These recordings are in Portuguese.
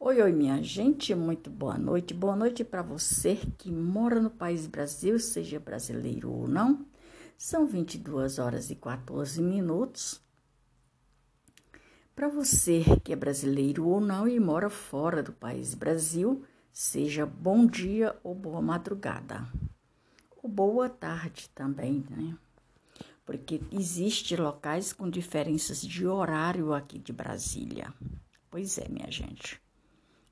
Oi, oi, minha gente, muito boa noite. Boa noite para você que mora no país Brasil, seja brasileiro ou não. São 22 horas e 14 minutos. Para você que é brasileiro ou não e mora fora do país Brasil, seja bom dia ou boa madrugada. Ou boa tarde também, né? Porque existe locais com diferenças de horário aqui de Brasília. Pois é, minha gente.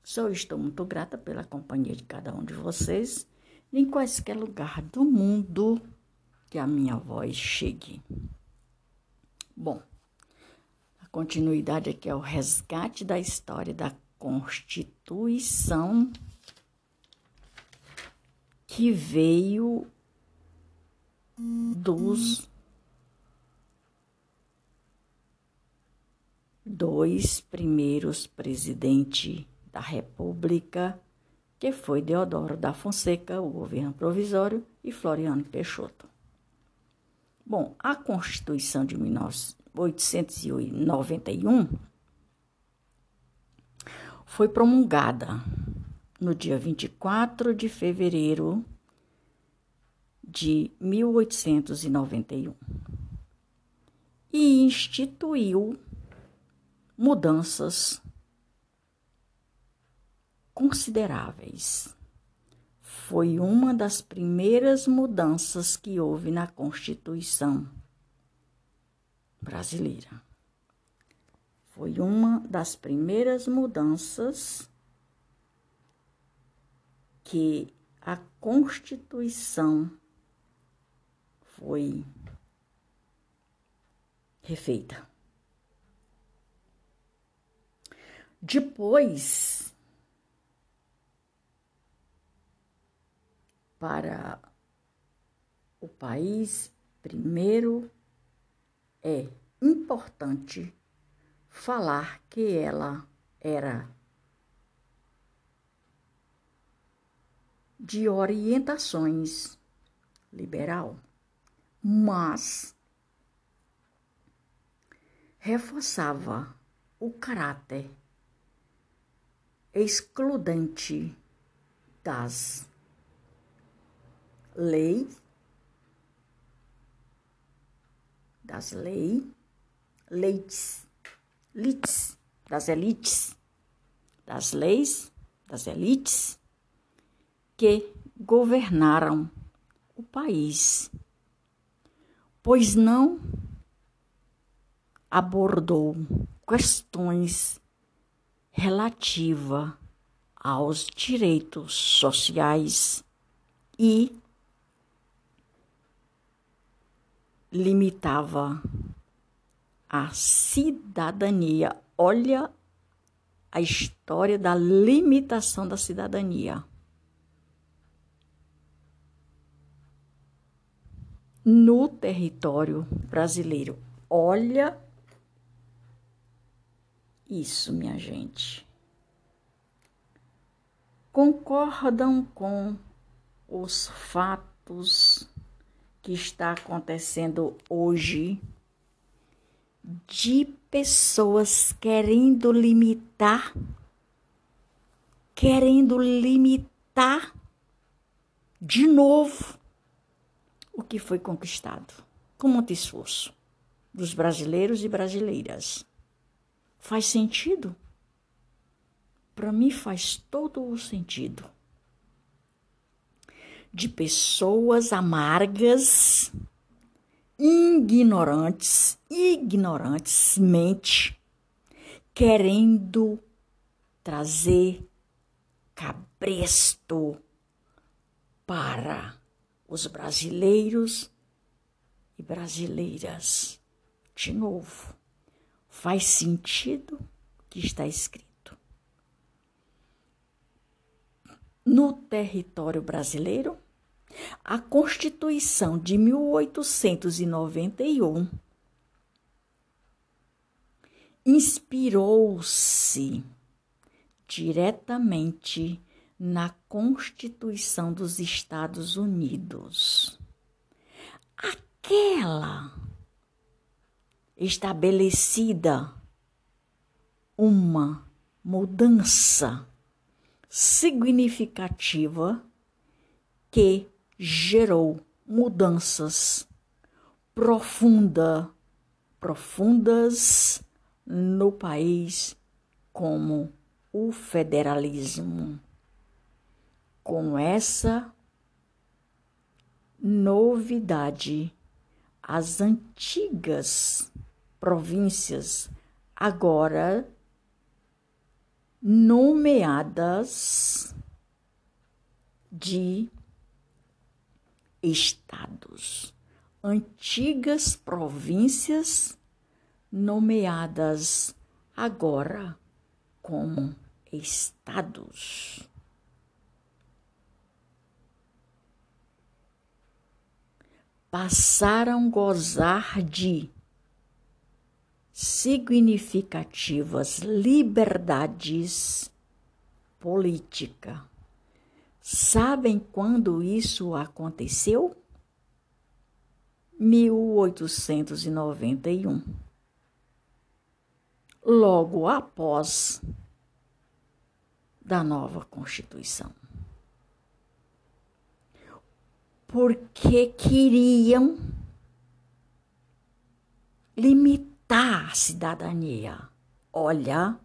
Só estou muito grata pela companhia de cada um de vocês, em quaisquer lugar do mundo que a minha voz chegue. Bom, a continuidade aqui é o resgate da história da Constituição que veio dos dois primeiros presidentes da República, que foi Deodoro da Fonseca, o governo provisório, e Floriano Peixoto. Bom, a Constituição de 1891 foi promulgada no dia 24 de fevereiro de 1891 e instituiu mudanças consideráveis. Foi uma das primeiras mudanças que houve na Constituição brasileira. Foi uma das primeiras mudanças que a Constituição foi refeita. Depois para o país, primeiro é importante falar que ela era de orientações liberal, mas reforçava o caráter excludente das lei, das leis, leites, lites, das elites, das leis, das elites que governaram o país, pois não abordou questões relativas aos direitos sociais e limitava a cidadania. Olha a história da limitação da cidadania. No território brasileiro. Olha isso, minha gente. Concordam com os fatos que está acontecendo hoje de pessoas querendo limitar, querendo limitar de novo o que foi conquistado, com muito esforço dos brasileiros e brasileiras. Faz sentido? Para mim faz todo o sentido de pessoas amargas, ignorantes, ignorantes, mente, querendo trazer cabresto para os brasileiros e brasileiras. De novo, faz sentido o que está escrito. no território brasileiro, a Constituição de 1891 inspirou-se diretamente na Constituição dos Estados Unidos. Aquela estabelecida uma mudança significativa que gerou mudanças profunda, profundas no país como o federalismo. Com essa novidade, as antigas províncias agora nomeadas de estados, antigas províncias nomeadas agora como estados. Passaram a gozar de significativas liberdades política. Sabem quando isso aconteceu? 1891. Logo após da nova Constituição. Porque queriam limitar a cidadania. Olha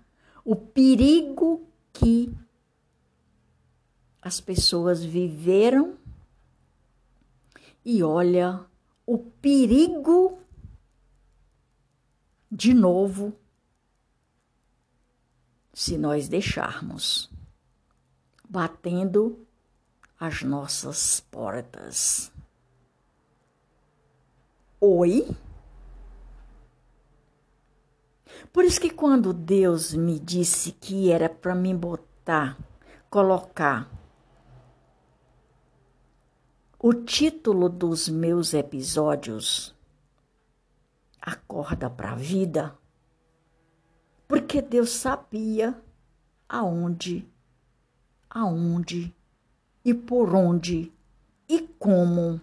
o perigo que as pessoas viveram e olha o perigo de novo se nós deixarmos batendo as nossas portas. Oi? Por isso que quando Deus me disse que era para me botar, colocar o título dos meus episódios, Acorda para a Vida, porque Deus sabia aonde, aonde e por onde e como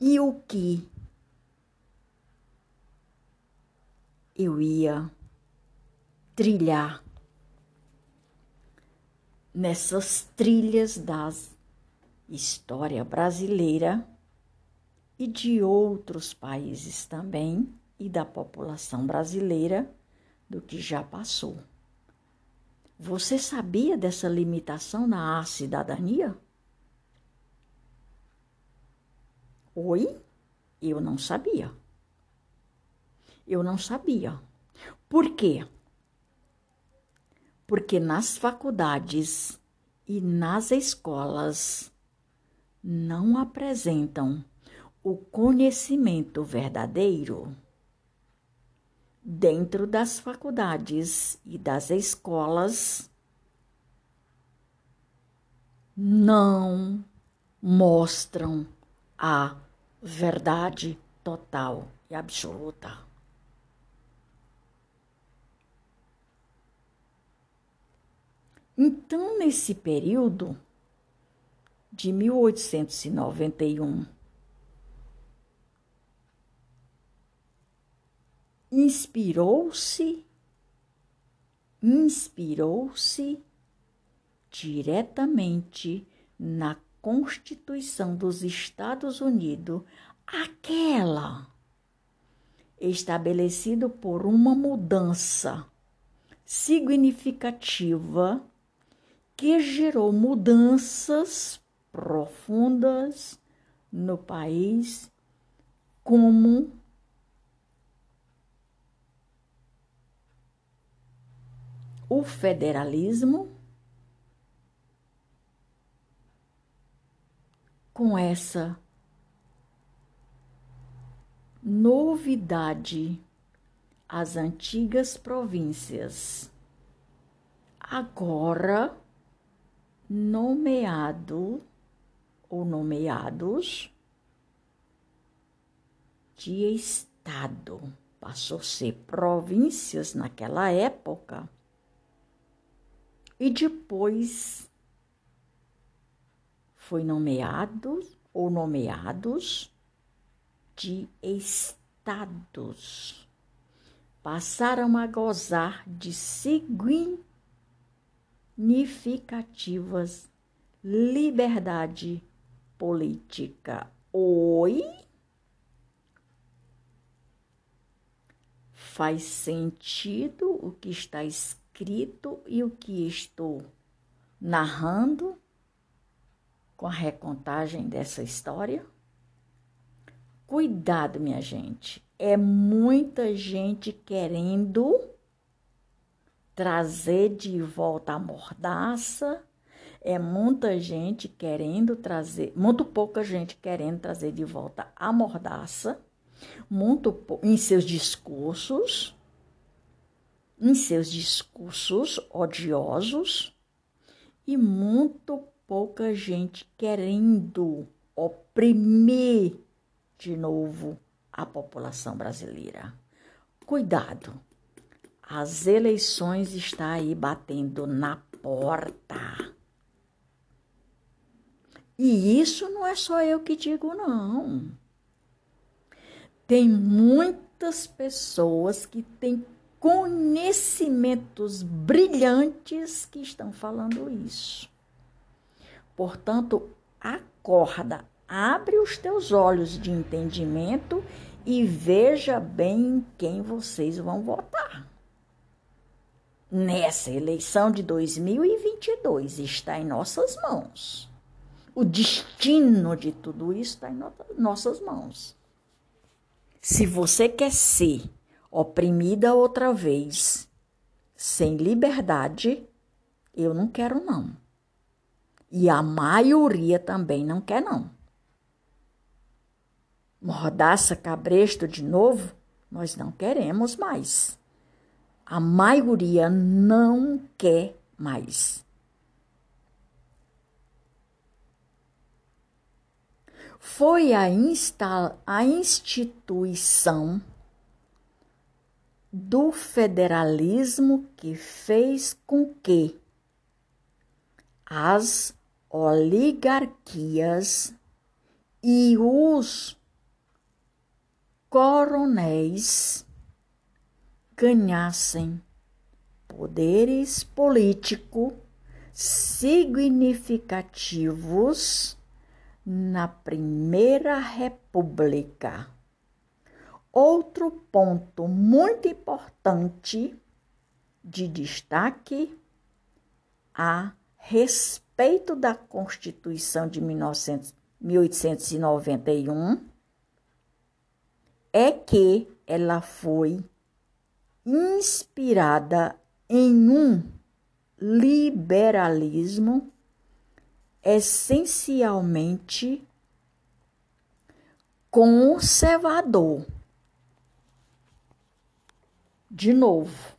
e o que eu ia trilhar nessas trilhas das história brasileira e de outros países também e da população brasileira do que já passou. Você sabia dessa limitação na cidadania? Oi? Eu não sabia. Eu não sabia. Por quê? Porque nas faculdades e nas escolas não apresentam o conhecimento verdadeiro dentro das faculdades e das escolas, não mostram a verdade total e absoluta. Então, nesse período, de 1891. Inspirou-se, inspirou-se diretamente na Constituição dos Estados Unidos, aquela estabelecido por uma mudança significativa que gerou mudanças profundas no país, como o federalismo, com essa novidade. As antigas províncias, agora nomeado ou nomeados de Estado. Passou a ser províncias naquela época. E depois foi nomeados ou nomeados de estados. passaram a gozar de significativas liberdade política. Oi? Faz sentido o que está escrito e o que estou narrando com a recontagem dessa história? Cuidado, minha gente. É muita gente querendo trazer de volta a mordaça. É muita gente querendo trazer, muito pouca gente querendo trazer de volta a mordaça, muito em seus discursos, em seus discursos odiosos e muito pouca gente querendo oprimir de novo a população brasileira. Cuidado, as eleições estão aí batendo na porta. E isso não é só eu que digo, não. Tem muitas pessoas que têm conhecimentos brilhantes que estão falando isso. Portanto, acorda, abre os teus olhos de entendimento e veja bem quem vocês vão votar. Nessa eleição de 2022 está em nossas mãos. O destino de tudo isso está em nossas mãos. Se você quer ser oprimida outra vez, sem liberdade, eu não quero não. E a maioria também não quer não. Mordaça cabresto de novo, nós não queremos mais. A maioria não quer mais. Foi a, insta a instituição do federalismo que fez com que as oligarquias e os coronéis ganhassem poderes políticos significativos na Primeira República. Outro ponto muito importante de destaque a respeito da Constituição de 1900, 1891 é que ela foi inspirada em um liberalismo essencialmente conservador de novo,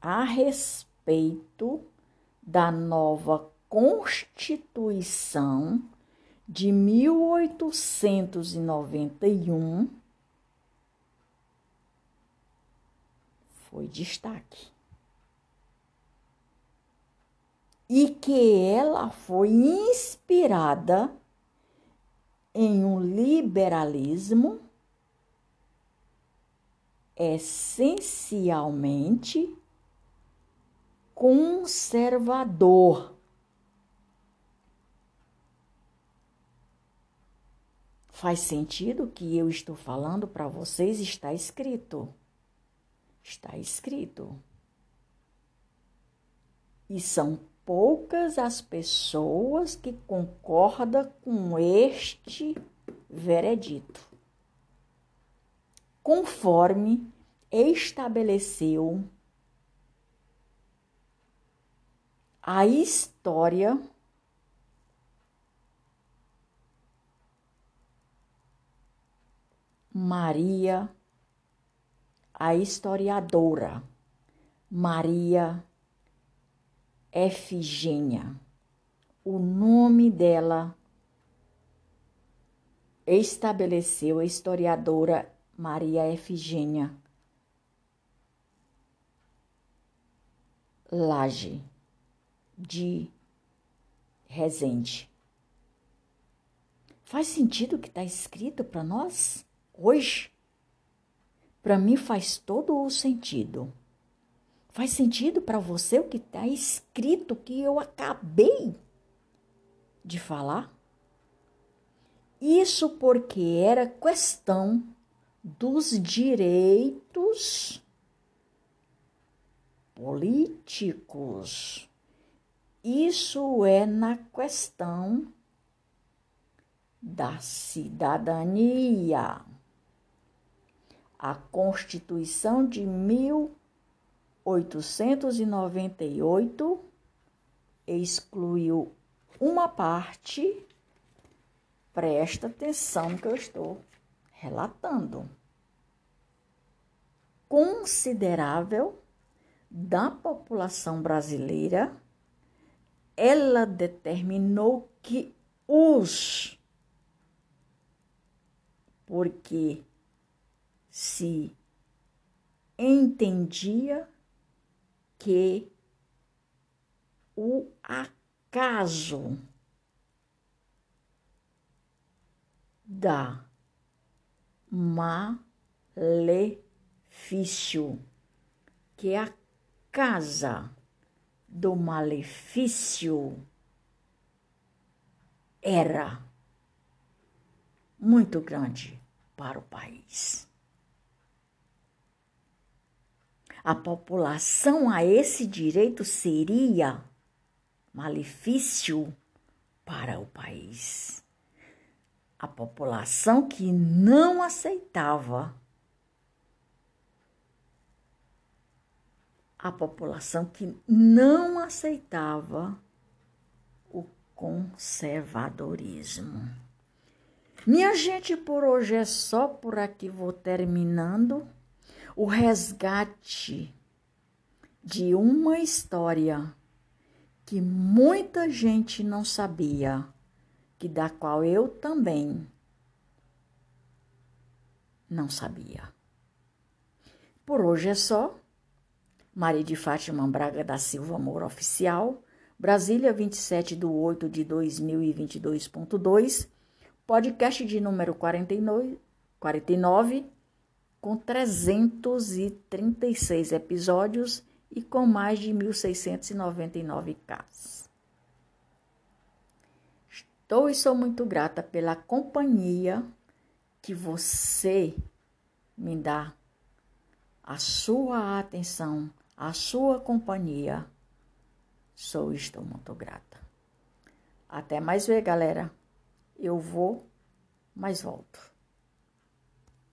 a respeito da nova Constituição de 1891, foi destaque. E que ela foi inspirada em um liberalismo essencialmente conservador. Faz sentido que eu estou falando para vocês? Está escrito. Está escrito. E são poucas as pessoas que concordam com este veredito. Conforme estabeleceu a história Maria, a historiadora Maria Efigênia. O nome dela estabeleceu a historiadora Maria Efigênia Laje de Resende. Faz sentido o que está escrito para nós hoje? Para mim faz todo o sentido. Faz sentido para você o que está escrito que eu acabei de falar? Isso porque era questão dos direitos políticos. Isso é na questão da cidadania. A Constituição de 1898 excluiu uma parte, presta atenção no que eu estou relatando, considerável da população brasileira, ela determinou que os porque se entendia que o acaso da malefício, que a casa do malefício era muito grande para o país. A população a esse direito seria malefício para o país. A população que não aceitava a população que não aceitava o conservadorismo. Minha gente, por hoje é só por aqui, vou terminando o resgate de uma história que muita gente não sabia, que da qual eu também não sabia. Por hoje é só. Maria de Fátima Braga da Silva Moura Oficial, Brasília, 27 de 8 de 2022.2, podcast de número 49, 49, com 336 episódios e com mais de 1.699 casos. Estou e sou muito grata pela companhia que você me dá, a sua atenção, a sua companhia. Sou e estou muito grata. Até mais ver, galera. Eu vou, mas volto.